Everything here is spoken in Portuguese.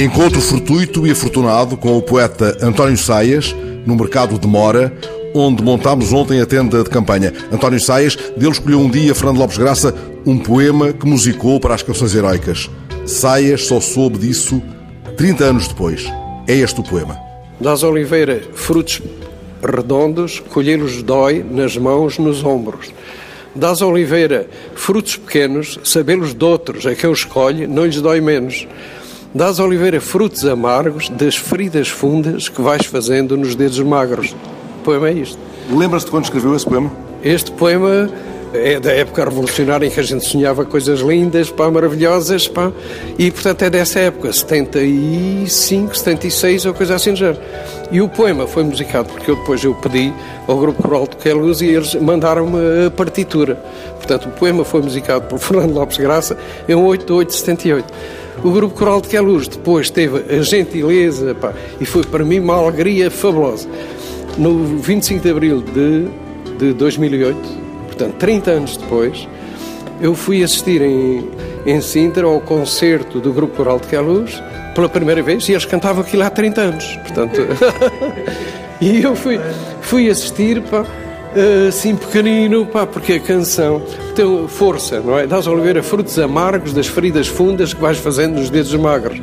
Encontro fortuito e afortunado com o poeta António Saias, no mercado de Mora, onde montámos ontem a tenda de campanha. António Saias, dele escolheu um dia, Fernando Lopes Graça, um poema que musicou para as canções heroicas. Saias só soube disso 30 anos depois. É este o poema. Das Oliveira, frutos redondos, colhê-los dói nas mãos, nos ombros. Das Oliveira, frutos pequenos, sabê-los de outros, a quem os escolhe, não lhes dói menos. Das Oliveira, frutos amargos, das feridas fundas que vais fazendo nos dedos magros. O poema é isto. Lembra-se de quando escreveu esse poema? Este poema é da época revolucionária em que a gente sonhava coisas lindas, pá, maravilhosas, pá, e portanto é dessa época, 75, 76 ou coisa assim já. E o poema foi musicado porque eu depois eu pedi ao grupo coral de Queluz e eles mandaram-me a partitura. Portanto, o poema foi musicado por Fernando Lopes Graça em 8 de 8 de 78. O grupo coral de Queluz depois teve a gentileza, pá, e foi para mim uma alegria fabulosa. No 25 de abril de, de 2008, Portanto, 30 anos depois, eu fui assistir em, em Sintra ao concerto do Grupo Coral de Queluz pela primeira vez e eles cantavam aquilo há 30 anos. Portanto, e eu fui, fui assistir, pá, assim pequenino, pá, porque a canção tem força, não é? Das Oliveira, frutos amargos das feridas fundas que vais fazendo nos dedos magros.